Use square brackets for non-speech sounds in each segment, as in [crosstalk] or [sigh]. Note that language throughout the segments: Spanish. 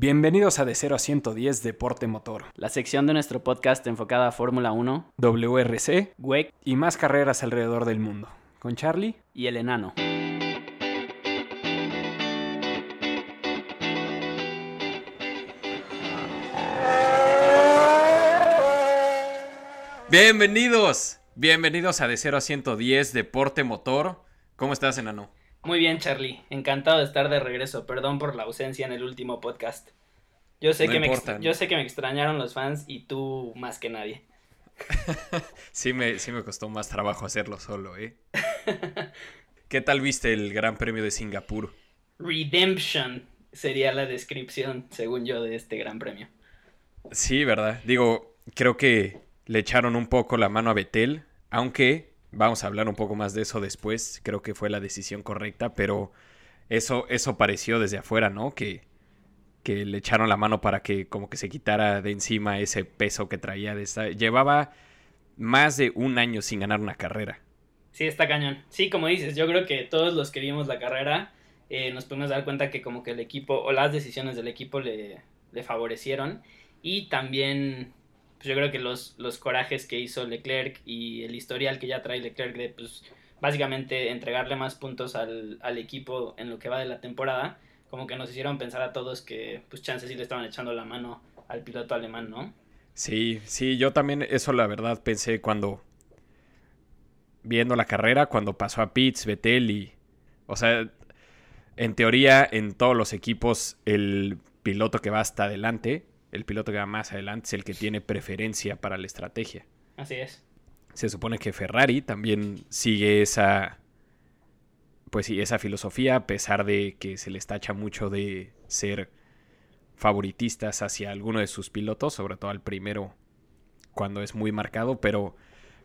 Bienvenidos a De 0 a 110 Deporte Motor, la sección de nuestro podcast enfocada a Fórmula 1, WRC, WEC y más carreras alrededor del mundo, con Charlie y el enano. Bienvenidos, bienvenidos a De 0 a 110 Deporte Motor. ¿Cómo estás, enano? Muy bien, Charlie. Encantado de estar de regreso. Perdón por la ausencia en el último podcast. Yo sé, que, me yo sé que me extrañaron los fans y tú más que nadie. [laughs] sí, me, sí me costó más trabajo hacerlo solo, ¿eh? [laughs] ¿Qué tal viste el Gran Premio de Singapur? Redemption sería la descripción, según yo, de este Gran Premio. Sí, ¿verdad? Digo, creo que le echaron un poco la mano a Betel, aunque vamos a hablar un poco más de eso después, creo que fue la decisión correcta, pero eso, eso pareció desde afuera, ¿no? Que, que le echaron la mano para que como que se quitara de encima ese peso que traía de esta... Llevaba más de un año sin ganar una carrera. Sí, está cañón. Sí, como dices, yo creo que todos los que vimos la carrera eh, nos podemos dar cuenta que como que el equipo o las decisiones del equipo le, le favorecieron y también pues yo creo que los, los corajes que hizo Leclerc y el historial que ya trae Leclerc de pues básicamente entregarle más puntos al, equipo en lo que va de la temporada, como que nos hicieron pensar a todos que pues chances sí le estaban echando la mano al piloto alemán, ¿no? Sí, sí, yo también eso la verdad pensé cuando viendo la carrera, cuando pasó a Pitts, Vettel y o sea, en teoría en todos los equipos el piloto que va hasta adelante el piloto que va más adelante es el que tiene preferencia para la estrategia. Así es. Se supone que Ferrari también sigue esa, pues sí, esa filosofía, a pesar de que se les tacha mucho de ser favoritistas hacia alguno de sus pilotos, sobre todo al primero cuando es muy marcado, pero,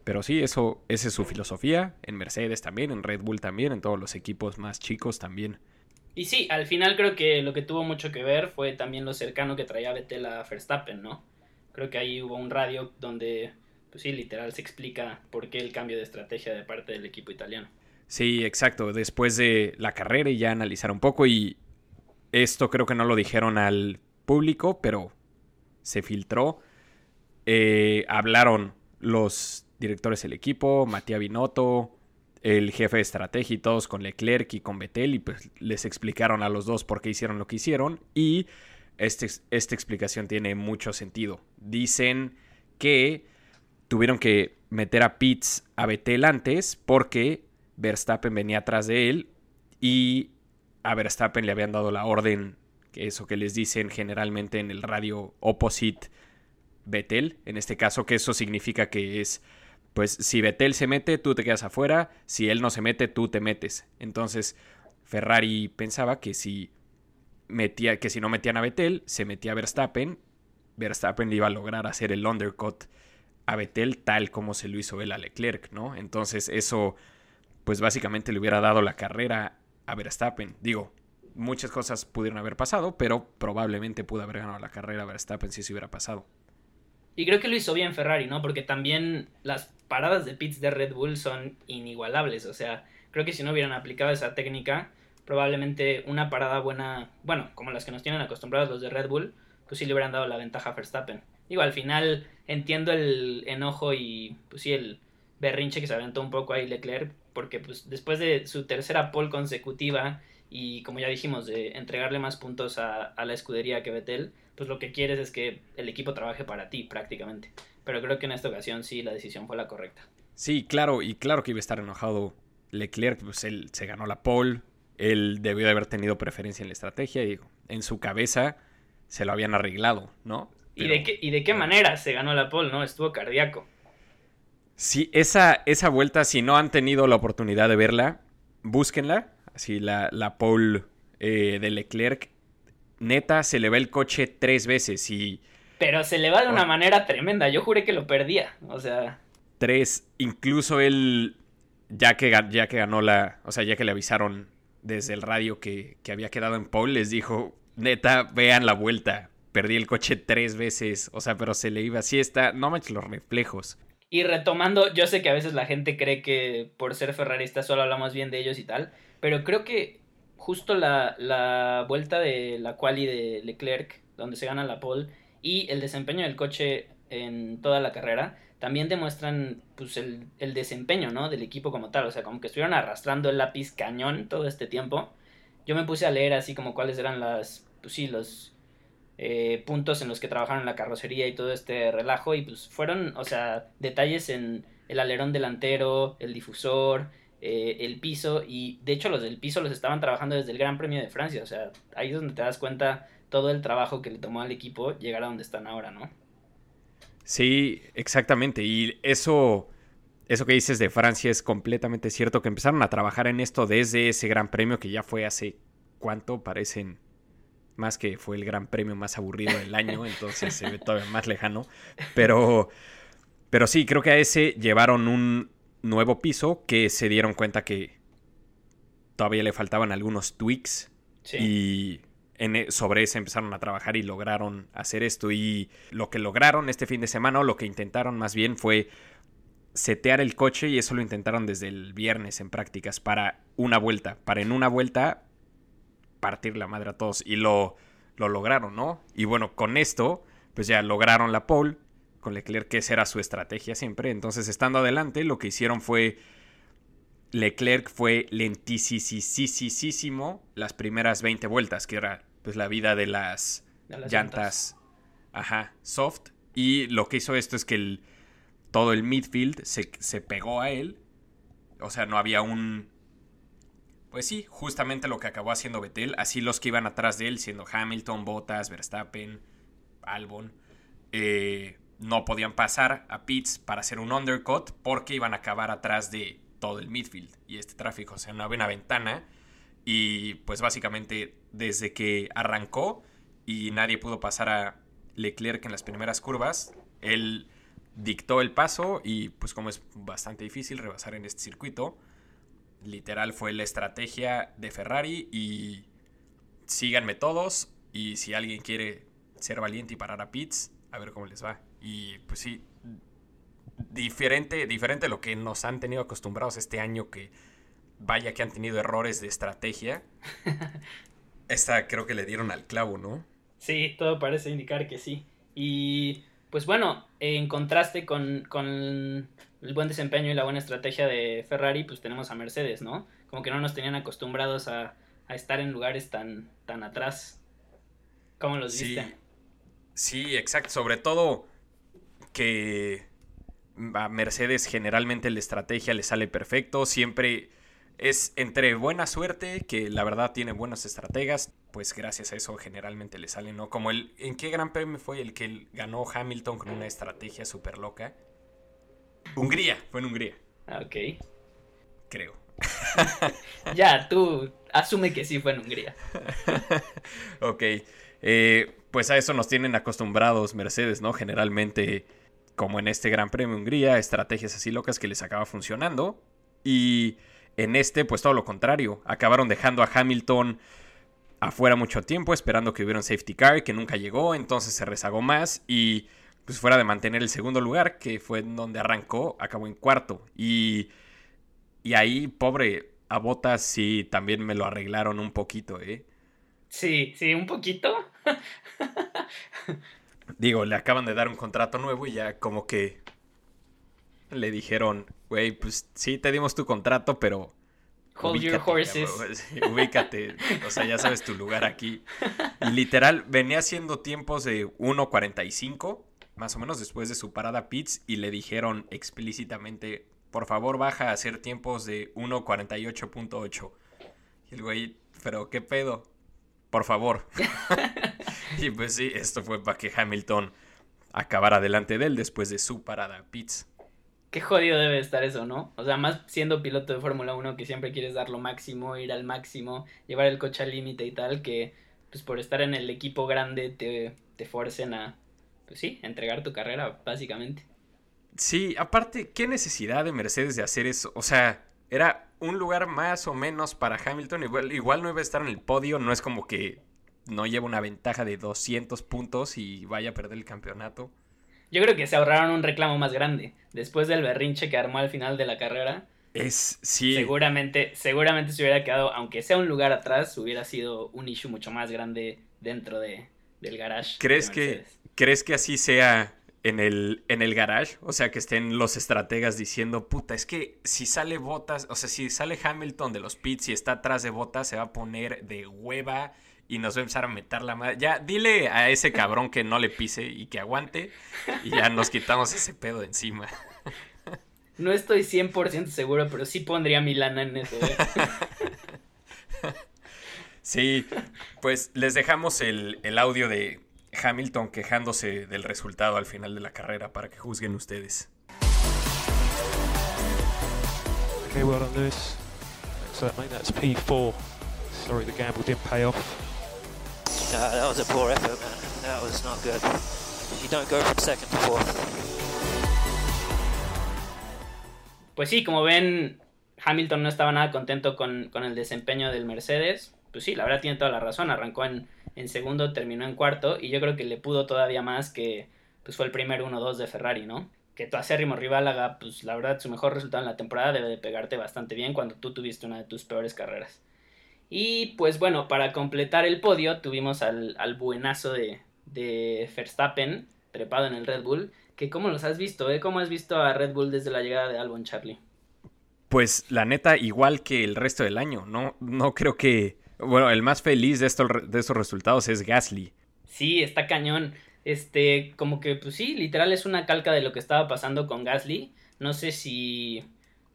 pero sí, eso, esa es su filosofía, en Mercedes también, en Red Bull también, en todos los equipos más chicos también y sí, al final creo que lo que tuvo mucho que ver fue también lo cercano que traía Vettel a Verstappen, ¿no? Creo que ahí hubo un radio donde, pues sí, literal se explica por qué el cambio de estrategia de parte del equipo italiano. Sí, exacto. Después de la carrera y ya analizar un poco y esto creo que no lo dijeron al público, pero se filtró. Eh, hablaron los directores del equipo, Matías Binotto, el jefe de estrategia y todos con Leclerc y con Vettel y pues les explicaron a los dos por qué hicieron lo que hicieron y este, esta explicación tiene mucho sentido. Dicen que tuvieron que meter a Pitts a Vettel antes porque Verstappen venía atrás de él y a Verstappen le habían dado la orden, que eso que les dicen generalmente en el radio opposite Vettel, en este caso que eso significa que es pues si Vettel se mete, tú te quedas afuera, si él no se mete, tú te metes. Entonces, Ferrari pensaba que si metía que si no metían a Vettel, se metía a Verstappen, Verstappen iba a lograr hacer el undercut a Vettel tal como se lo hizo él a Leclerc, ¿no? Entonces, eso pues básicamente le hubiera dado la carrera a Verstappen. Digo, muchas cosas pudieron haber pasado, pero probablemente pudo haber ganado la carrera a Verstappen si se hubiera pasado. Y creo que lo hizo bien Ferrari, ¿no? Porque también las paradas de pits de Red Bull son inigualables. O sea, creo que si no hubieran aplicado esa técnica, probablemente una parada buena, bueno, como las que nos tienen acostumbrados los de Red Bull, pues sí le hubieran dado la ventaja a Verstappen. Digo, al final entiendo el enojo y pues sí el berrinche que se aventó un poco ahí Leclerc, porque pues después de su tercera pole consecutiva y como ya dijimos, de entregarle más puntos a, a la escudería que Vettel, pues lo que quieres es que el equipo trabaje para ti prácticamente. Pero creo que en esta ocasión sí la decisión fue la correcta. Sí, claro, y claro que iba a estar enojado Leclerc, pues él se ganó la pole, él debió de haber tenido preferencia en la estrategia y en su cabeza se lo habían arreglado, ¿no? ¿Y, de qué, ¿Y de qué manera se ganó la pole, no? Estuvo cardíaco. Sí, esa, esa vuelta, si no han tenido la oportunidad de verla, búsquenla. Así la, la pole eh, de Leclerc neta, se le va el coche tres veces y... Pero se le va de una manera tremenda, yo juré que lo perdía, o sea... Tres, incluso él, ya que, ya que ganó la... O sea, ya que le avisaron desde el radio que, que había quedado en pole, les dijo, neta, vean la vuelta, perdí el coche tres veces, o sea, pero se le iba así, está, no manches los reflejos. Y retomando, yo sé que a veces la gente cree que por ser ferrarista solo hablamos bien de ellos y tal, pero creo que justo la, vuelta de la quali de Leclerc donde se gana la pole, y el desempeño del coche en toda la carrera, también demuestran pues el, el, desempeño, ¿no? Del equipo como tal, o sea, como que estuvieron arrastrando el lápiz cañón todo este tiempo. Yo me puse a leer así como cuáles eran las, pues sí, los eh, puntos en los que trabajaron la carrocería y todo este relajo y pues fueron, o sea, detalles en el alerón delantero, el difusor, eh, el piso y de hecho los del piso los estaban trabajando desde el Gran Premio de Francia, o sea, ahí es donde te das cuenta todo el trabajo que le tomó al equipo llegar a donde están ahora, ¿no? Sí, exactamente. Y eso, eso que dices de Francia es completamente cierto, que empezaron a trabajar en esto desde ese gran premio que ya fue hace cuánto, parecen más que fue el gran premio más aburrido del año, [laughs] entonces se ve todavía más lejano. Pero, pero sí, creo que a ese llevaron un nuevo piso que se dieron cuenta que todavía le faltaban algunos tweaks. Y e, sobre ese empezaron a trabajar y lograron hacer esto. Y lo que lograron este fin de semana, o lo que intentaron más bien, fue setear el coche y eso lo intentaron desde el viernes en prácticas para una vuelta, para en una vuelta partir la madre a todos y lo, lo lograron, ¿no? Y bueno, con esto, pues ya lograron la pole con Leclerc, que esa era su estrategia siempre. Entonces, estando adelante, lo que hicieron fue Leclerc fue lentísimo las primeras 20 vueltas, que era pues la vida de las, llantas, ajá, soft. Y lo que hizo esto es que el, todo el midfield se, se pegó a él. O sea, no había un... Pues sí, justamente lo que acabó haciendo Vettel. Así los que iban atrás de él, siendo Hamilton, Bottas, Verstappen, Albon, eh, no podían pasar a pits para hacer un undercut porque iban a acabar atrás de todo el midfield y este tráfico. O sea, no había una ventana y pues básicamente desde que arrancó y nadie pudo pasar a Leclerc en las primeras curvas, él dictó el paso y pues como es bastante difícil rebasar en este circuito, literal fue la estrategia de Ferrari y síganme todos y si alguien quiere ser valiente y parar a pits, a ver cómo les va. Y pues sí, diferente, diferente a lo que nos han tenido acostumbrados este año, que vaya que han tenido errores de estrategia. [laughs] Esta creo que le dieron al clavo, ¿no? Sí, todo parece indicar que sí. Y pues bueno, en contraste con, con el buen desempeño y la buena estrategia de Ferrari, pues tenemos a Mercedes, ¿no? Como que no nos tenían acostumbrados a, a estar en lugares tan, tan atrás. ¿Cómo los viste? Sí, exacto. Sobre todo que a Mercedes generalmente la estrategia le sale perfecto, siempre es entre buena suerte, que la verdad tiene buenos estrategas, pues gracias a eso generalmente le sale, ¿no? Como el, ¿en qué gran premio fue el que ganó Hamilton con una estrategia súper loca? Hungría, fue en Hungría. Ah, ok. Creo. [laughs] ya, tú asume que sí fue en Hungría. [laughs] ok. Eh, pues a eso nos tienen acostumbrados Mercedes, ¿no? Generalmente como en este Gran Premio Hungría, estrategias así locas que les acaba funcionando. Y en este, pues todo lo contrario. Acabaron dejando a Hamilton afuera mucho tiempo, esperando que hubiera un safety car que nunca llegó, entonces se rezagó más y pues fuera de mantener el segundo lugar, que fue donde arrancó, acabó en cuarto. Y, y ahí, pobre, a Botas sí también me lo arreglaron un poquito, ¿eh? Sí, sí, un poquito. [laughs] [laughs] Digo, le acaban de dar un contrato nuevo y ya como que le dijeron, güey, pues sí, te dimos tu contrato, pero... Hold your horses. [laughs] ubícate, o sea, ya sabes tu lugar aquí. Y literal, venía haciendo tiempos de 1.45, más o menos después de su parada pits, y le dijeron explícitamente, por favor, baja a hacer tiempos de 1.48.8. Y el güey, pero ¿qué pedo? Por favor. [laughs] y pues sí, esto fue para que Hamilton acabara delante de él después de su parada pits. Qué jodido debe estar eso, ¿no? O sea, más siendo piloto de Fórmula 1 que siempre quieres dar lo máximo, ir al máximo, llevar el coche al límite y tal, que pues por estar en el equipo grande te, te forcen a, pues sí, entregar tu carrera, básicamente. Sí, aparte, ¿qué necesidad de Mercedes de hacer eso? O sea, era un lugar más o menos para Hamilton. Igual, igual no iba a estar en el podio. No es como que no lleva una ventaja de 200 puntos y vaya a perder el campeonato. Yo creo que se ahorraron un reclamo más grande. Después del berrinche que armó al final de la carrera. Es, sí. Seguramente, seguramente se hubiera quedado, aunque sea un lugar atrás, hubiera sido un issue mucho más grande dentro de, del garage. ¿Crees que, ¿Crees que así sea en el, en el garage? O sea, que estén los estrategas diciendo, puta, es que si sale Botas, o sea, si sale Hamilton de los pits y está atrás de Botas, se va a poner de hueva y nos va a empezar a meter la madre. Ya, dile a ese cabrón que no le pise y que aguante y ya nos quitamos ese pedo de encima. No estoy 100% seguro, pero sí pondría mi lana en eso. ¿eh? Sí, pues les dejamos el, el audio de Hamilton quejándose del resultado al final de la carrera para que juzguen ustedes. Okay, well done, Lewis. Excellent, mate. That's P4. Sorry, the gamble didn't pay off. No, that was a poor effort, man. That was not good. You don't go from second to fourth. Pues sí, como ven, Hamilton no estaba nada contento con, con el desempeño del Mercedes pues sí, la verdad tiene toda la razón. Arrancó en, segundo, terminó en cuarto y yo creo que le pudo todavía más que pues fue el primer 1-2 de Ferrari, ¿no? Que tu acérrimo rival haga, pues la verdad, su mejor resultado en la temporada debe de pegarte bastante bien cuando tú tuviste una de tus peores carreras. Y pues bueno, para completar el podio tuvimos al, buenazo de, de Verstappen, trepado en el Red Bull, que cómo los has visto, ¿eh? ¿Cómo has visto a Red Bull desde la llegada de Albon Charlie? Pues la neta, igual que el resto del año, ¿no? No creo que bueno, el más feliz de, estos, de estos resultados es Gasly. Sí, está cañón. Este, como que, pues sí, literal es una calca de lo que estaba pasando con Gasly. No sé si,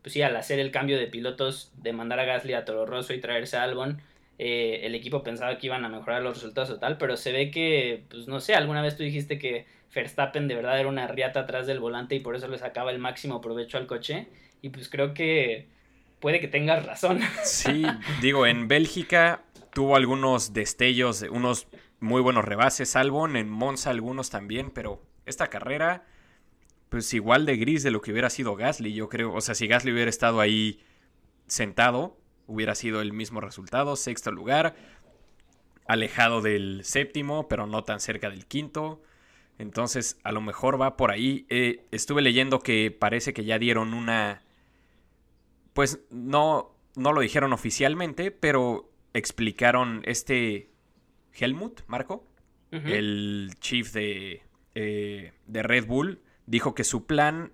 pues sí, al hacer el cambio de pilotos, de mandar a Gasly a Toro Rosso y traerse a Albon, eh, el equipo pensaba que iban a mejorar los resultados o tal, pero se ve que, pues no sé, alguna vez tú dijiste que Verstappen de verdad era una riata atrás del volante y por eso le sacaba el máximo provecho al coche. Y pues creo que puede que tengas razón. [laughs] Sí, digo, en Bélgica tuvo algunos destellos, unos muy buenos rebases, Albon, en Monza algunos también, pero esta carrera, pues igual de gris de lo que hubiera sido Gasly, yo creo. O sea, si Gasly hubiera estado ahí sentado, hubiera sido el mismo resultado, sexto lugar, alejado del séptimo, pero no tan cerca del quinto. Entonces, a lo mejor va por ahí. Eh, estuve leyendo que parece que ya dieron una pues no, no lo dijeron oficialmente, pero explicaron este Helmut, Marco, el chief de, eh, de Red Bull, dijo que su plan,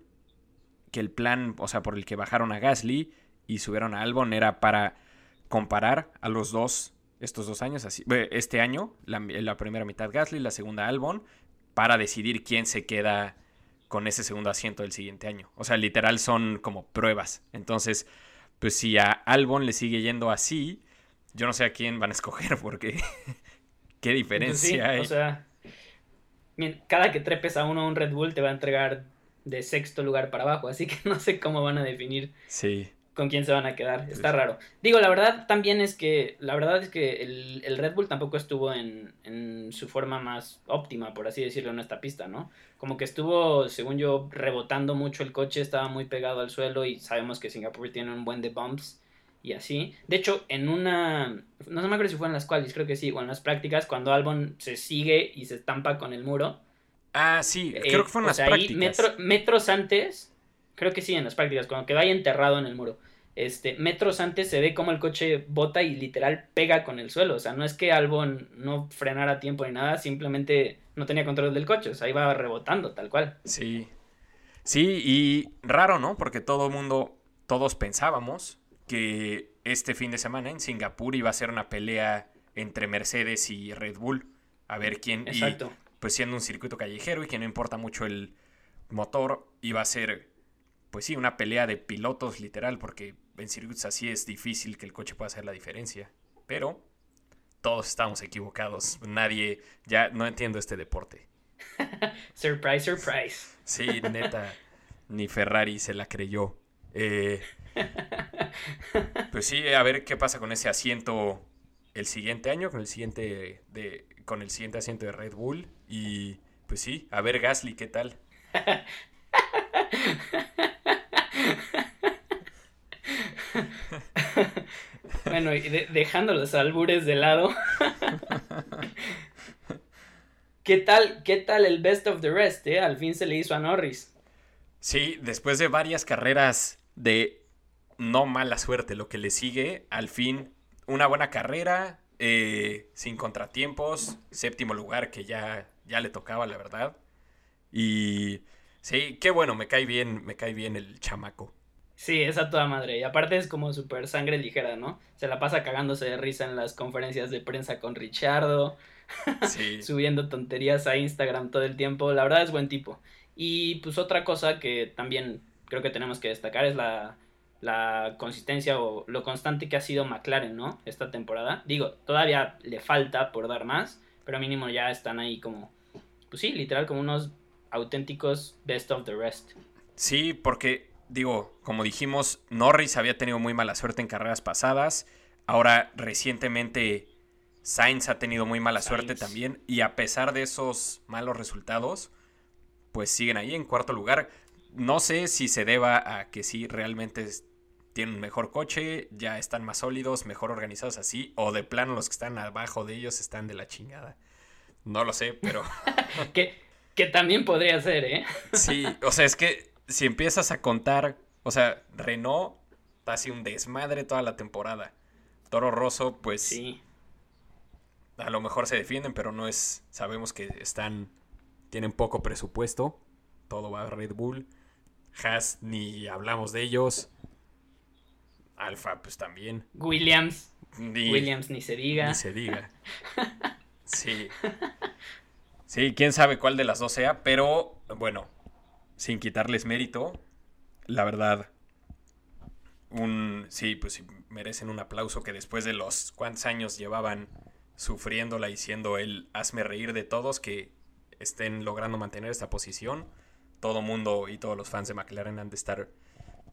que el plan, o sea, por el que bajaron a Gasly y subieron a Albon era para comparar a los dos estos dos años, así, este año, la, la, primera mitad Gasly, la segunda Albon, para decidir quién se queda con ese segundo asiento del siguiente año. O sea, literal son como pruebas. Entonces, pues si a Albon le sigue yendo así, yo no sé a quién van a escoger [laughs] porque qué pues diferencia hay. O sea, cada que trepes a uno a un Red Bull te va a entregar de sexto lugar para abajo, así que [laughs] no sé cómo van a definir. Sí con quién se van a quedar. Está raro. Digo, la verdad también es que, la verdad es que el, Red Bull tampoco estuvo en, en, su forma más óptima, por así decirlo, en esta pista, ¿no? Como que estuvo, según yo, rebotando mucho el coche, estaba muy pegado al suelo y sabemos que Singapur tiene un buen de bumps y así. De hecho, en una, no me acuerdo si fue en las cuales, creo que sí, o en las prácticas, cuando Albon se sigue y se estampa con el muro. Ah, sí, creo que fue en las prácticas. Ahí metros antes Creo que sí, en las prácticas, cuando quedó ahí enterrado en el muro. Este, metros antes se ve como el coche bota y literal pega con el suelo. O sea, no es que Albon no frenara a tiempo ni nada, simplemente no tenía control del coche. O sea, iba rebotando, tal cual. Sí. Sí, y raro, ¿no? Porque todo el mundo, todos pensábamos que este fin de semana en Singapur iba a ser una pelea entre Mercedes y Red Bull. A ver quién. Exacto. pues siendo un circuito callejero y que no importa mucho el motor, iba a ser pues sí, una pelea de pilotos literal, porque en circuitos así es difícil que el coche pueda hacer la diferencia. Pero todos estamos equivocados. Nadie, ya no entiendo este deporte. [laughs] surprise, surprise. Sí, neta, ni Ferrari se la creyó. Eh, [laughs] [laughs] pues sí, a ver qué pasa con ese asiento el siguiente año, con el siguiente, de, con el siguiente asiento de Red Bull. Y pues sí, a ver Gasly, ¿qué tal? [laughs] bueno, y dejando los albures de lado. [laughs] ¿Qué tal, ¿Qué tal el best of the rest? Eh? Al fin se le hizo a Norris. Sí, después de varias carreras de no mala suerte, lo que le sigue, al fin una buena carrera. eh, sin contratiempos, séptimo lugar que ya, ya le tocaba, la verdad. Y sí, qué bueno, me cae bien, me cae bien el chamaco. Sí, es a toda madre. Y aparte es como súper sangre ligera, ¿no? Se la pasa cagándose de risa en las conferencias de prensa con Richardo. [laughs] Sí. subiendo tonterías a Instagram todo el tiempo. La verdad es buen tipo. Y pues otra cosa que también creo que tenemos que destacar es la, la consistencia o lo constante que ha sido McLaren, ¿no? Esta temporada. Digo, todavía le falta por dar más, pero mínimo ya están ahí como, pues sí, literal como unos auténticos best of the rest. Sí, porque digo, como dijimos, Norris había tenido muy mala suerte en carreras pasadas. Ahora, recientemente, Sainz ha tenido muy mala suerte también. Y a pesar de esos malos resultados, pues siguen ahí en cuarto lugar. No sé si se deba a que sí realmente tienen un mejor coche, ya están más sólidos, mejor organizados así, o de plano los que están abajo de ellos están de la chingada. No lo sé, pero... [laughs] que, que también podría ser, ¿eh? [laughs] sí, o sea, es que si empiezas a contar, o sea, Renault ha un desmadre toda la temporada. Toro Rosso, pues sí. A lo mejor se defienden, pero no es. Sabemos que están. Tienen poco presupuesto. Todo va a Red Bull. Haas, ni hablamos de ellos. Alfa, pues también. Williams. Williams, ni se diga. Ni se diga. [laughs] Sí. Sí, quién sabe cuál de las dos sea, pero bueno, sin quitarles mérito, la verdad, un, sí, pues merecen un aplauso que después de los cuántos años llevaban sufriéndola y siendo el hazme reír de todos que estén logrando mantener esta posición, todo mundo y todos los fans de McLaren han de estar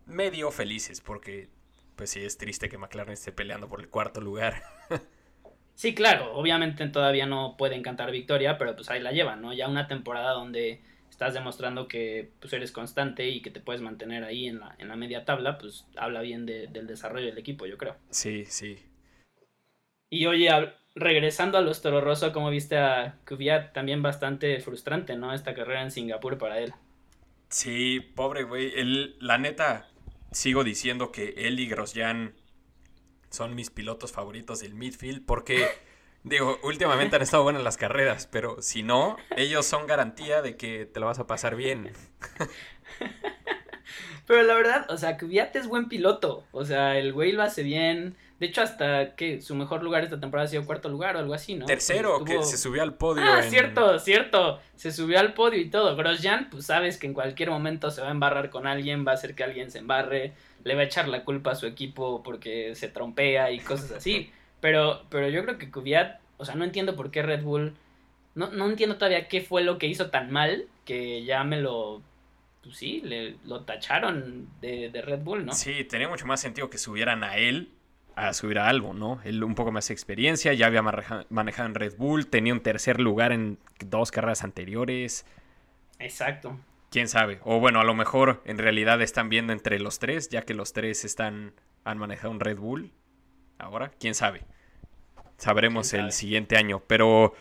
medio felices porque pues sí es triste que McLaren esté peleando por el cuarto lugar. [laughs] sí, claro, obviamente todavía no pueden cantar victoria, pero pues ahí la llevan, ¿no? Ya una temporada donde estás demostrando que pues, eres constante y que te puedes mantener ahí en la, en la media tabla, pues habla bien del desarrollo del equipo, yo creo. Sí, sí. Y oye, regresando a los Toro Rosso, como viste a Kvyat, también bastante frustrante, ¿no? Esta carrera en Singapur para él. Sí, pobre güey. la neta, sigo diciendo que él y Grosjean son mis pilotos favoritos del midfield porque [laughs] Digo, últimamente han estado buenas las carreras, pero si no, ellos son garantía de que te lo vas a pasar bien. [laughs] Pero la verdad, o sea, Kvyat es buen piloto. O sea, el güey lo hace bien. De hecho, hasta que su mejor lugar esta temporada ha sido cuarto lugar o algo así, ¿no? Tercero, que se subió al podio. Ah, cierto, cierto. Se subió al podio y todo. Grosjean, pues sabes que en cualquier momento se va a embarrar con alguien, va a hacer que alguien se embarre, le va a echar la culpa a su equipo porque se trompea y cosas así. Pero, pero yo creo que Kvyat, o sea, no entiendo por qué Red Bull, no, no entiendo todavía qué fue lo que hizo tan mal que ya me lo, pues sí, le, lo tacharon de, Red Bull, ¿no? Sí, tenía mucho más sentido que subieran a él a subir a algo, ¿no? Él un poco más de experiencia, ya había manejado en Red Bull, tenía un tercer lugar en dos carreras anteriores. Exacto. Quién sabe. O bueno, a lo mejor en realidad están viendo entre los tres, ya que los tres están han manejado un Red Bull ahora, quién sabe. Sabremos el siguiente año. Pero,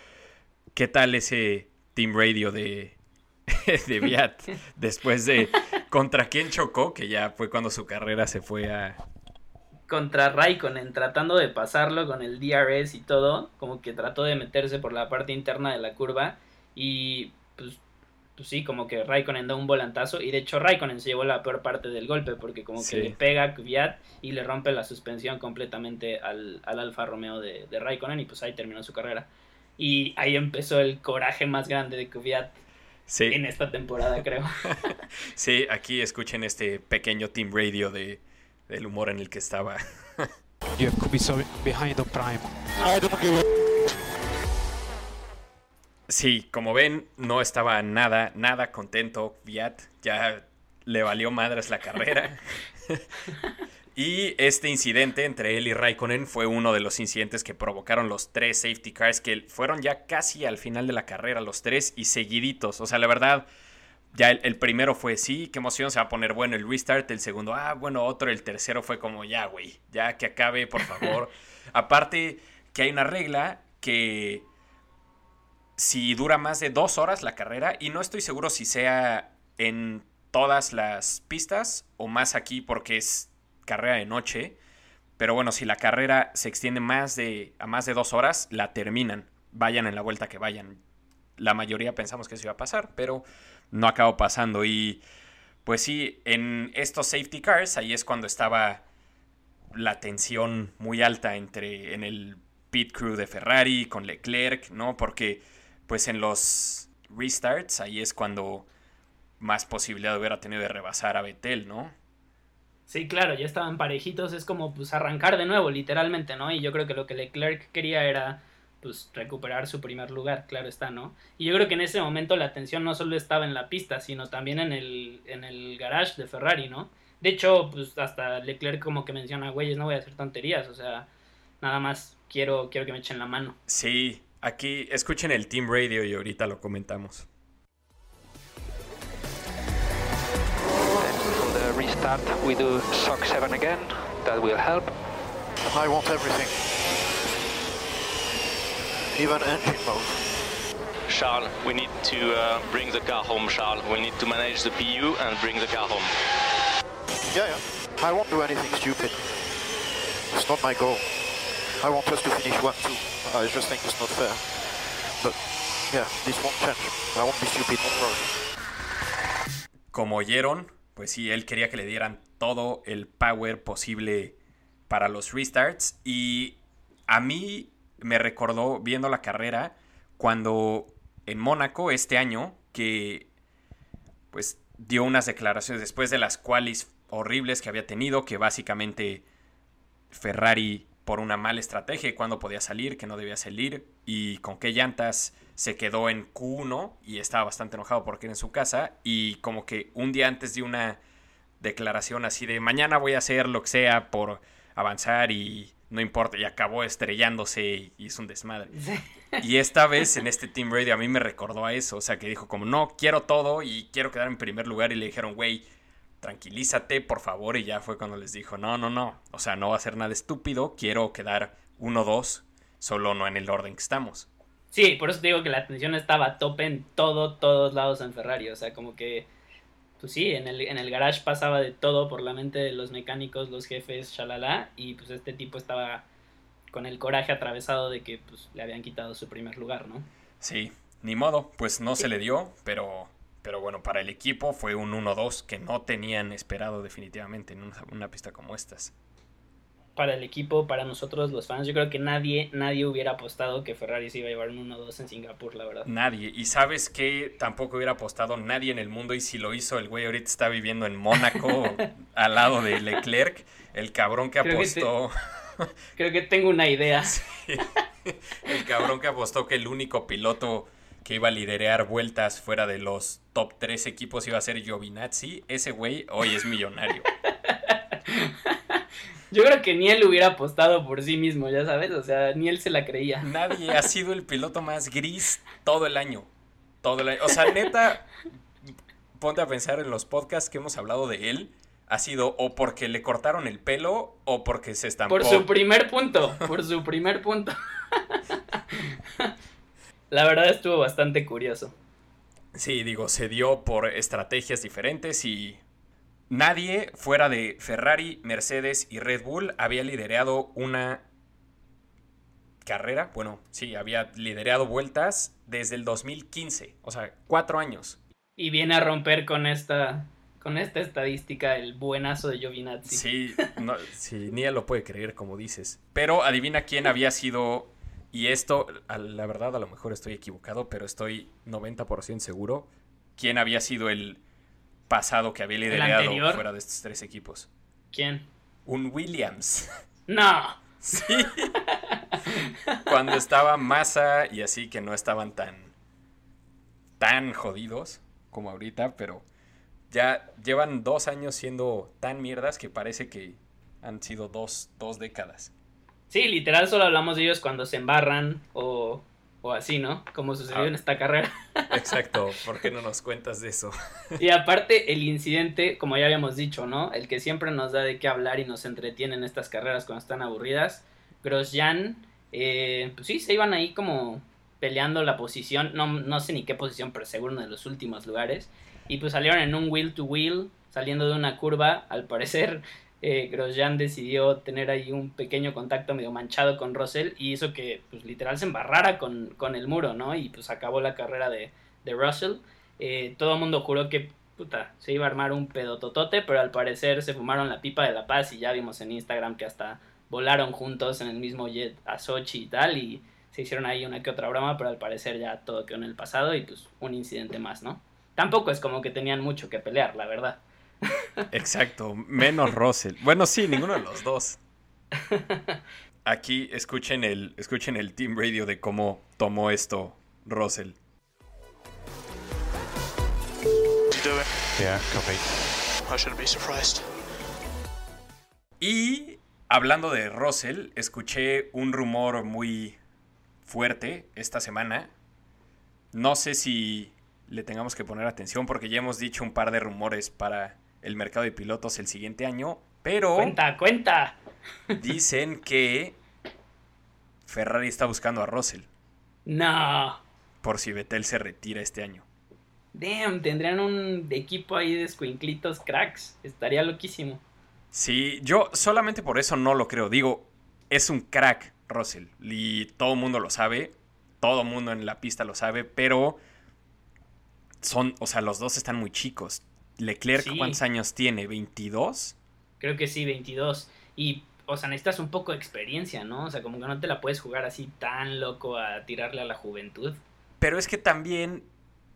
¿qué tal ese Team Radio de, [laughs] de Viat? [laughs] Después de. ¿Contra quién chocó? Que ya fue cuando su carrera se fue a. Contra Raikkonen, tratando de pasarlo con el DRS y todo. Como que trató de meterse por la parte interna de la curva. Y pues pues sí, como que Raikkonen da un volantazo y de hecho Raikkonen se llevó la peor parte del golpe porque como que le pega a Kvyat y le rompe la suspensión completamente al, Alfa Romeo de, de, Raikkonen y pues ahí terminó su carrera. Y ahí empezó el coraje más grande de Kvyat en esta temporada, creo. [laughs] sí, aquí escuchen este pequeño team radio de, del humor en el que estaba. Sí, como ven, no estaba nada, nada contento Viat. Ya le valió madres la carrera. [laughs] y este incidente entre él y Raikkonen fue uno de los incidentes que provocaron los tres safety cars que fueron ya casi al final de la carrera, los tres y seguiditos. O sea, la verdad, ya el, primero fue sí, qué emoción, se va a poner bueno el restart. El segundo, ah, bueno, otro. El tercero fue como, ya, güey, ya que acabe, por favor. [laughs] Aparte, que hay una regla que si dura más de dos horas la carrera y no estoy seguro si sea en todas las pistas o más aquí porque es carrera de noche, Pero bueno, si la carrera se extiende más de, a más de dos horas, la terminan. Vayan en la vuelta que vayan. La mayoría pensamos que eso iba a pasar, pero no acabó pasando. Y pues sí, en estos safety cars, ahí es cuando estaba la tensión muy alta entre en el pit crew de Ferrari con Leclerc, ¿no? Porque pues en los restarts ahí es cuando más posibilidad hubiera tenido de rebasar a Vettel, ¿no? Sí, claro, ya estaban parejitos, es como pues arrancar de nuevo, literalmente, ¿no? Y yo creo que lo que Leclerc quería era pues recuperar su primer lugar, claro está, ¿no? Y yo creo que en ese momento la atención no solo estaba en la pista, sino también en el, en el garage de Ferrari, ¿no? De hecho, pues hasta Leclerc como que menciona, güeyes, no voy a hacer tonterías, o sea, nada más quiero, quiero que me echen la mano. Sí, aquí escuchen el Team Radio y ahorita lo comentamos. Restart, we do SOC 7 again. That will help. I want everything. Even engine mode. Charles, we need to uh, bring the car home, Charles. We need to manage the PU and bring the car home. Yeah, yeah. I won't do anything stupid. It's not my goal. I want us to finish one, two. I just think it's not fair. But yeah, this won't change. I won't be stupid, no problem. Como oyeron, pues sí, él quería que le dieran todo el power posible para los restarts. Y a mí me recordó viendo la carrera cuando en Mónaco este año que pues dio unas declaraciones después de las cuales horribles que había tenido, que básicamente Ferrari por una mala estrategia, cuando podía salir, que no debía salir y con qué llantas se quedó en Q1 y estaba bastante enojado porque era en su casa y como que un día antes de una declaración así de mañana voy a hacer lo que sea por avanzar y no importa, y acabó estrellándose y hizo un desmadre. [laughs] Y esta vez en este Team Radio a mí me recordó a eso, o sea que dijo como no, quiero todo y quiero quedar en primer lugar y le dijeron, güey, tranquilízate, por favor, y ya fue cuando les dijo, no, no, no, o sea, no va a ser nada estúpido, quiero quedar 1-2, solo no en el orden que estamos. Sí, por eso te digo que la atención estaba a tope en todo, todos lados en Ferrari, o sea, como que, pues sí, en el, en el garage pasaba de todo por la mente de los mecánicos, los jefes, shalala, y pues este tipo estaba con el coraje atravesado de que pues le habían quitado su primer lugar, ¿no? Sí, ni modo, pues no se le dio, pero pero bueno, para el equipo fue un 1-2 que no tenían esperado definitivamente en una, una, pista como estas. Para el equipo, para nosotros los fans, yo creo que nadie, nadie hubiera apostado que Ferrari se iba a llevar un 1-2 en Singapur, la verdad. Nadie. Y sabes que tampoco hubiera apostado nadie en el mundo y si lo hizo el güey ahorita está viviendo en Mónaco [laughs] al lado de Leclerc, el cabrón que Creo que apostó... [laughs] Creo que tengo una idea. [laughs] Sí. El cabrón que apostó que el único piloto que iba a liderar vueltas fuera de los top 3 equipos iba a ser Giovinazzi, ese güey hoy es millonario. Yo creo que ni él hubiera apostado por sí mismo, ya sabes, o sea, ni él se la creía. Nadie ha sido el piloto más gris todo el año. Todo el año. O sea, neta, ponte a pensar en los podcasts que hemos hablado de él. Ha sido o porque le cortaron el pelo o porque se estampó. Por su primer punto, por su primer punto. [laughs] La verdad estuvo bastante curioso. Sí, digo, se dio por estrategias diferentes y nadie fuera de Ferrari, Mercedes y Red Bull había liderado una carrera. Bueno, sí, había liderado vueltas desde el 2015, o sea, cuatro años. Y viene a romper con esta, con esta estadística el buenazo de Giovinazzi. Sí, no, sí, ni él lo puede creer, como dices. Pero adivina quién había sido y esto, a la verdad, a lo mejor estoy equivocado, pero estoy 90% seguro. ¿Quién había sido el pasado que había liderado anterior? fuera de estos tres equipos? ¿Quién? Un Williams. [laughs] No. Sí. Cuando estaba Massa y así que no estaban tan tan jodidos como ahorita, pero ya llevan dos años siendo tan mierdas que parece que han sido dos, dos décadas. Sí, literal solo hablamos de ellos cuando se embarran o, o así, ¿no? Como sucedió Ah. en esta carrera. [laughs] Exacto, ¿por qué no nos cuentas de eso? Y aparte el incidente, como ya habíamos dicho, ¿no? El que siempre nos da de qué hablar y nos entretiene en estas carreras cuando están aburridas. Grosjean, eh, pues sí, se iban ahí como peleando la posición, no, no sé ni qué posición, pero seguro uno de los últimos lugares. Y pues salieron en un wheel to wheel, saliendo de una curva, al parecer eh, Grosjean decidió tener ahí un pequeño contacto medio manchado con Russell y hizo que pues literal se embarrara con, con el muro, ¿no? Y pues acabó la carrera de, de Russell. Eh, todo el mundo juró que puta, se iba a armar un pedototote, pero al parecer se fumaron la pipa de la paz y ya vimos en Instagram que hasta volaron juntos en el mismo jet a Sochi y tal y se hicieron ahí una que otra broma, pero al parecer ya todo quedó en el pasado y pues un incidente más, ¿no? Tampoco es como que tenían mucho que pelear, la verdad. Exacto, menos Russell. Bueno, sí, ninguno de los dos. Aquí escuchen el, escuchen el team radio de cómo tomó esto Russell. Yeah, copy. I shouldn't be surprised. Y hablando de Russell, escuché un rumor muy fuerte esta semana. No sé si le tengamos que poner atención porque ya hemos dicho un par de rumores para el mercado de pilotos el siguiente año, pero Cuenta, cuenta. [laughs] dicen que Ferrari está buscando a Russell No. por si Vettel se retira este año. Damn, tendrían un equipo ahí de escuinclitos cracks. Estaría loquísimo. Sí, yo solamente por eso no lo creo. Digo, es un crack Russell y todo el mundo lo sabe, todo el mundo en la pista lo sabe, pero son, o sea, los dos están muy chicos. Leclerc, Sí. ¿cuántos años tiene? ¿22? Creo que sí, 22. Y, o sea, necesitas un poco de experiencia, ¿no? O sea, como que no te la puedes jugar así tan loco a tirarle a la juventud. Pero es que también,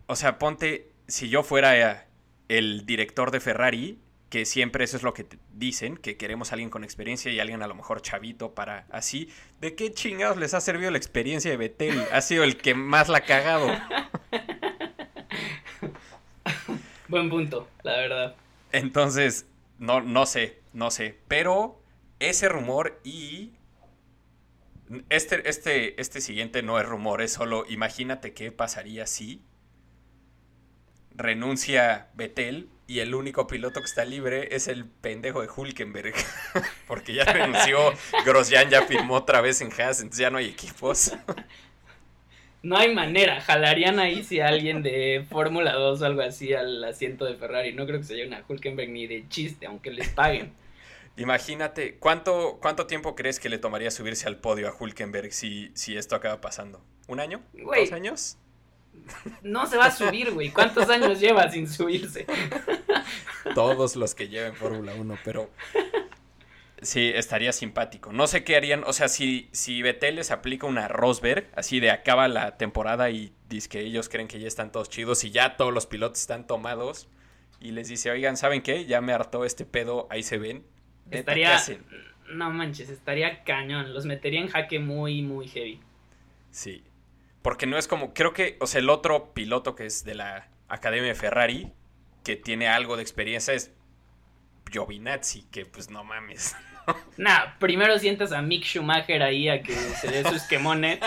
o sea, ponte, si yo fuera eh, el director de Ferrari, que siempre eso es lo que te dicen, que queremos a alguien con experiencia y alguien a lo mejor chavito para así, ¿de qué chingados les ha servido la experiencia de Vettel? Ha sido el que más la ha cagado. [laughs] Buen punto, la verdad. Entonces, no, no sé, no sé. Pero ese rumor y. Este, este, este siguiente no es rumor, es solo imagínate qué pasaría si renuncia Vettel y el único piloto que está libre es el pendejo de Hulkenberg. [laughs] Porque ya renunció, [laughs] Grosjean ya firmó otra vez en Haas, entonces ya no hay equipos. [laughs] No hay manera. Jalarían ahí si alguien de Fórmula 2 o algo así al asiento de Ferrari. No creo que se lleven a Hulkenberg ni de chiste, aunque les paguen. Imagínate, ¿cuánto, ¿cuánto tiempo crees que le tomaría subirse al podio a Hulkenberg si, si esto acaba pasando? ¿Un año? ¿Dos años? No se va a subir, güey. ¿Cuántos años lleva sin subirse? Todos los que lleven Fórmula 1, pero sí, estaría simpático. No sé qué harían, o sea, si, si Vettel les aplica una Rosberg, así de acaba la temporada y dice que ellos creen que ya están todos chidos y ya todos los pilotos están tomados y les dice, oigan, ¿saben qué? Ya me hartó este pedo, ahí se ven. Neta, ¿qué Estaría. hacen? No manches, estaría cañón. Los metería en jaque muy, muy heavy. Sí. Porque no es como, creo que, o sea, el otro piloto que es de la Academia de Ferrari, que tiene algo de experiencia, es Giovinazzi, que pues no mames. Nah, primero sientas a Mick Schumacher ahí a que se dé sus quemones.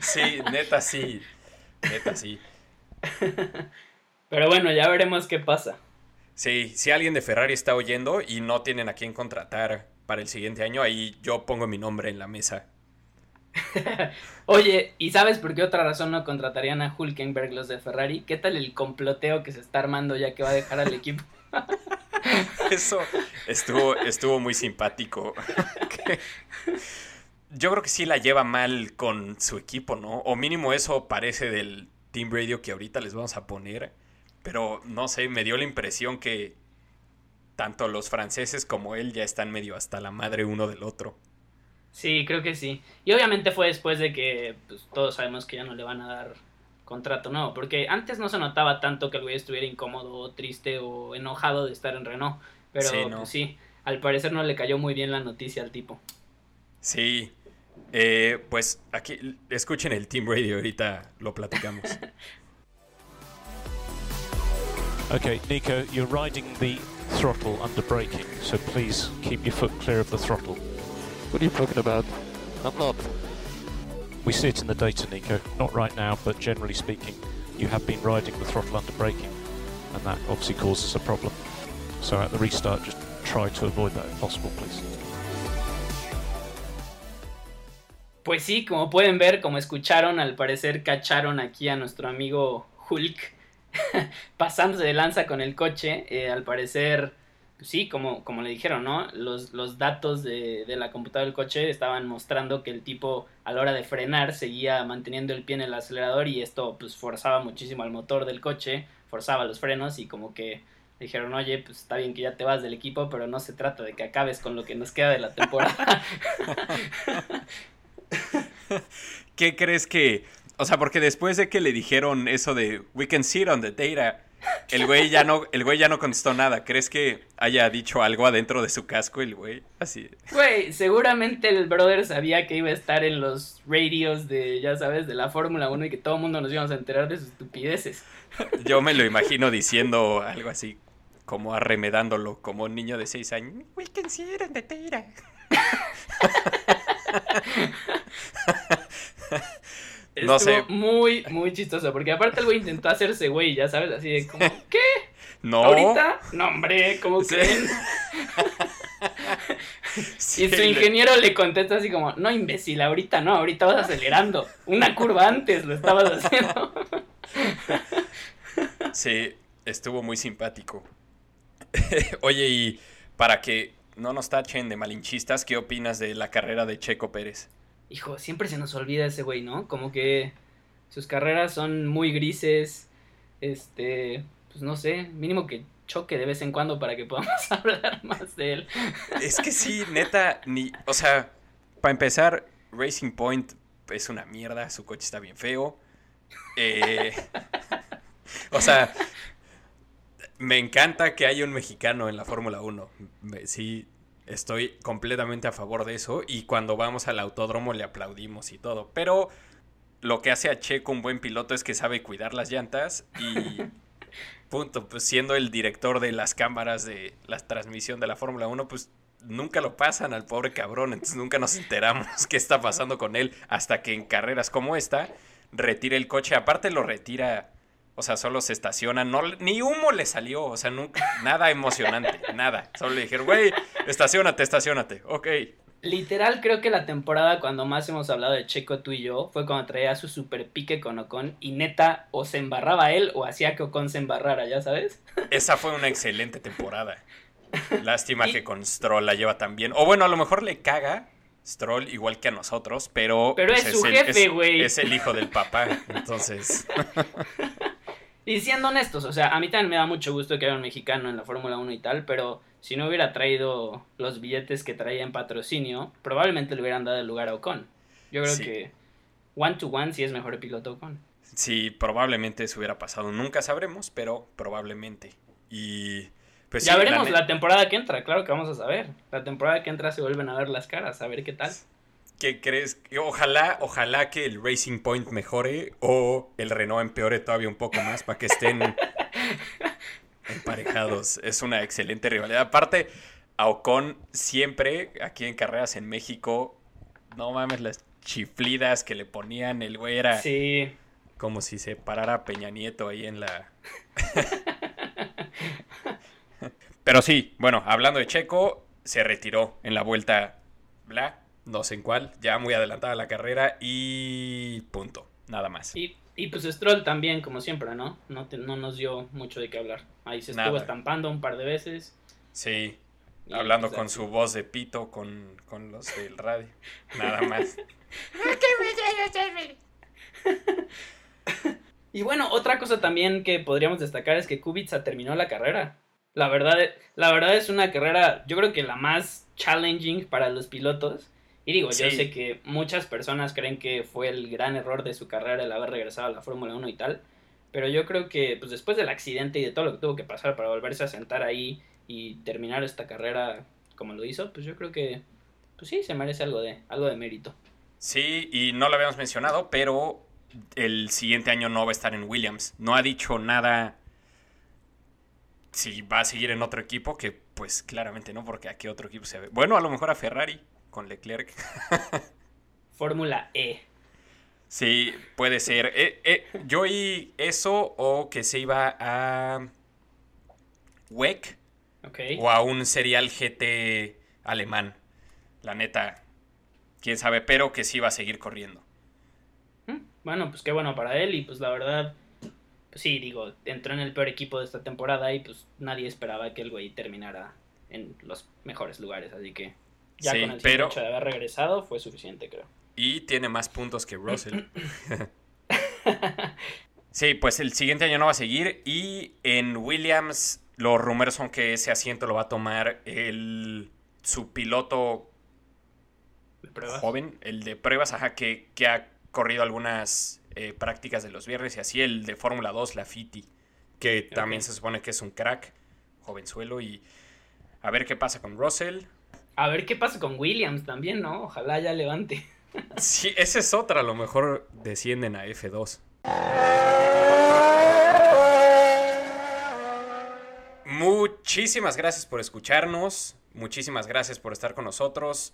Sí, neta sí. Neta sí. Pero bueno, ya veremos qué pasa. Sí, si alguien de Ferrari está oyendo y no tienen a quién contratar para el siguiente año, ahí yo pongo mi nombre en la mesa. [laughs] Oye, ¿y sabes por qué otra razón no contratarían a Hulkenberg los de Ferrari? ¿Qué tal el comploteo que se está armando ya que va a dejar al equipo? [laughs] Eso estuvo, estuvo muy simpático. [laughs] Yo creo que sí la lleva mal con su equipo, ¿no? O mínimo eso parece del Team Radio que ahorita les vamos a poner. Pero no sé, me dio la impresión que tanto los franceses como él ya están medio hasta la madre uno del otro. Sí, creo que sí. Y obviamente fue después de que pues, todos sabemos que ya no le van a dar contrato nuevo. Porque antes no se notaba tanto que el güey estuviera incómodo o triste o enojado de estar en Renault. Pero Sí, no. pues, sí al parecer no le cayó muy bien la noticia al tipo. Sí. Eh, pues aquí, escuchen el Team Radio, ahorita lo platicamos. [laughs] Okay, Nico, you're riding the throttle under braking, so please keep your foot clear of the throttle. What are you talking about? I'm not. We see it in the data, Nico. Not right now, but generally speaking, you have been riding the throttle under braking, and that obviously causes a problem. So at the restart, just try to avoid that if possible, please. Pues sí, como pueden ver, como escucharon, al parecer cacharon aquí a nuestro amigo Hulk [laughs] pasándose de lanza con el coche. Eh, al parecer, sí, como, como le dijeron, ¿no? Los, los datos de, de la computadora del coche estaban mostrando que el tipo a la hora de frenar seguía manteniendo el pie en el acelerador y esto pues forzaba muchísimo al motor del coche, forzaba los frenos y como que dijeron, oye, pues está bien que ya te vas del equipo, pero no se trata de que acabes con lo que nos queda de la temporada. [laughs] ¿Qué crees que.? O sea, porque después de que le dijeron eso de We can sit on the data, el güey ya no, el güey ya no contestó nada. ¿Crees que haya dicho algo adentro de su casco el güey? Así. Güey, seguramente el brother sabía que iba a estar en los radios de, ya sabes, de la Fórmula 1 y que todo el mundo nos íbamos a enterar de sus estupideces. Yo me lo [laughs] imagino diciendo algo así, como arremedándolo, como un niño de 6 años. We can sit on the No Estuvo sé. Muy, muy chistoso. Porque aparte el güey intentó hacerse güey, ya sabes, así de como, ¿qué? No. ¿Ahorita? No, hombre, ¿cómo sí. creen? [laughs] sí, y su ingeniero le... le contesta así como, no, imbécil, ahorita no, ahorita vas acelerando. Una curva antes lo estabas haciendo. [laughs] sí, estuvo muy simpático. [laughs] Oye, y para que no nos tachen de malinchistas, ¿qué opinas de la carrera de Checo Pérez? Hijo, siempre se nos olvida ese güey, ¿no? Como que sus carreras son muy grises, este, pues no sé, mínimo que choque de vez en cuando para que podamos [laughs] hablar más de él. Es que sí, neta, ni, o sea, para empezar, Racing Point es una mierda, su coche está bien feo. Eh, [laughs] o sea, me encanta que haya un mexicano en la Fórmula 1. Sí, Estoy completamente a favor de eso y cuando vamos al autódromo le aplaudimos y todo. Pero lo que hace a Checo un buen piloto es que sabe cuidar las llantas y [laughs] punto, pues siendo el director de las cámaras de la transmisión de la Fórmula 1, pues nunca lo pasan al pobre cabrón, entonces nunca nos enteramos qué está pasando con él hasta que en carreras como esta retira el coche, aparte lo retira o sea, solo se estaciona, no, ni humo le salió, o sea, nunca, nada emocionante, [laughs] nada. Solo le dijeron, güey, estacionate, estacionate, ok. Literal, creo que la temporada cuando más hemos hablado de Checo tú y yo fue cuando traía su super pique con Ocon y neta o se embarraba él o hacía que Ocon se embarrara, ¿ya sabes? [laughs] Esa fue una excelente temporada. [laughs] Lástima que con Stroll la lleva tan bien. O bueno, a lo mejor le caga Stroll igual que a nosotros, pero... Pero es, pues, su jefe, güey. Es, es el hijo del papá, entonces... Y siendo honestos, o sea, a mí también me da mucho gusto que haya un mexicano en la Fórmula 1 y tal, pero si no hubiera traído los billetes que traía en patrocinio, probablemente le hubieran dado el lugar a Ocon. Yo creo que one to one sí es mejor el piloto Ocon. Sí, probablemente eso hubiera pasado. Nunca sabremos, pero probablemente. Y pues ya veremos la, la, temporada que entra, claro que vamos a saber. La temporada que entra se vuelven a ver las caras, a ver qué tal. ¿Qué crees? Ojalá, ojalá que el Racing Point mejore o el Renault empeore todavía un poco más para que estén [laughs] emparejados. Es una excelente rivalidad. Aparte, a Ocon siempre, aquí en carreras en México, no mames, las chiflidas que le ponían, el güey era sí. como si se parara Peña Nieto ahí en la... [laughs] Pero sí, bueno, hablando de Checo, se retiró en la vuelta, bla, no sé en cuál, ya muy adelantada la carrera y punto, nada más. Y, y pues Stroll también, como siempre, ¿no? No, no nos dio mucho de qué hablar. Ahí se estuvo estampando un par de veces. Sí, hablando pues, con su voz de pito con, con los del radio, nada más. [laughs] y bueno, otra cosa también que podríamos destacar es que Kubica terminó la carrera. La verdad, la verdad es una carrera, yo creo que la más challenging para los pilotos. Y digo, yo sé que muchas personas creen que fue el gran error de su carrera el haber regresado a la Fórmula 1 y tal, pero yo creo que pues después del accidente y de todo lo que tuvo que pasar para volverse a sentar ahí y terminar esta carrera como lo hizo, pues yo creo que pues sí se merece algo de algo de mérito. Sí, y no lo habíamos mencionado, pero el siguiente año no va a estar en Williams. No ha dicho nada si va a seguir en otro equipo, que pues claramente no, porque a qué otro equipo se ve. Bueno, a lo mejor a Ferrari, con Leclerc. [laughs] Fórmula E. Sí, puede ser. Eh, eh, yo oí eso o que se iba a WEC o a un serial GT alemán. La neta, quién sabe, pero que sí va a seguir corriendo. Mm, bueno, pues qué bueno para él y pues la verdad, pues sí, digo, entró en el peor equipo de esta temporada y pues nadie esperaba que el güey terminara en los mejores lugares, así que ya Sí, con el pero- hecho de haber regresado fue suficiente, creo. Y tiene más puntos que Russell. [laughs] sí, pues el siguiente año no va a seguir. Y en Williams, los rumores son que ese asiento lo va a tomar el su piloto joven, el de pruebas, ajá, que, que ha corrido algunas eh, prácticas de los viernes y así, el de Fórmula 2, la Fiti, que también se supone que es un crack, jovenzuelo, y a ver qué pasa con Russell. A ver qué pasa con Williams también, ¿no? Ojalá ya levante. [laughs] Sí, esa es otra, a lo mejor descienden a F2. Muchísimas gracias por escucharnos, muchísimas gracias por estar con nosotros.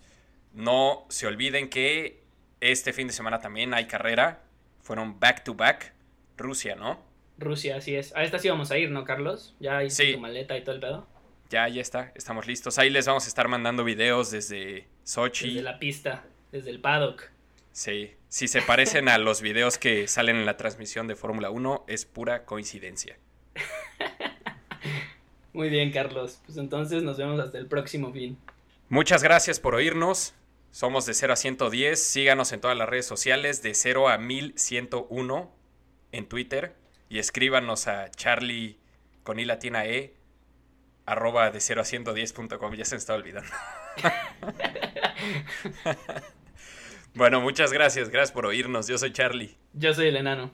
No se olviden que este fin de semana también hay carrera. Fueron back to back. Rusia, ¿no? Rusia, así es. A esta sí vamos a ir, ¿no, Carlos? Ya hice Sí. tu maleta y todo el pedo. Ya, ya está, estamos listos. Ahí les vamos a estar mandando videos desde Sochi. Desde la pista, desde el paddock. Sí, si se parecen a los videos que salen en la transmisión de Fórmula 1, es pura coincidencia. [laughs] Muy bien, Carlos. Pues entonces nos vemos hasta el próximo fin. Muchas gracias por oírnos. Somos de 0 a 110. Síganos en todas las redes sociales de 0 a 1101 en Twitter. Y escríbanos a charlie con i latina e arroba de 0 a 110.com. Ya se me está olvidando. [laughs] [laughs] bueno, muchas gracias. Gracias por oírnos. Yo soy Charlie. Yo soy el enano.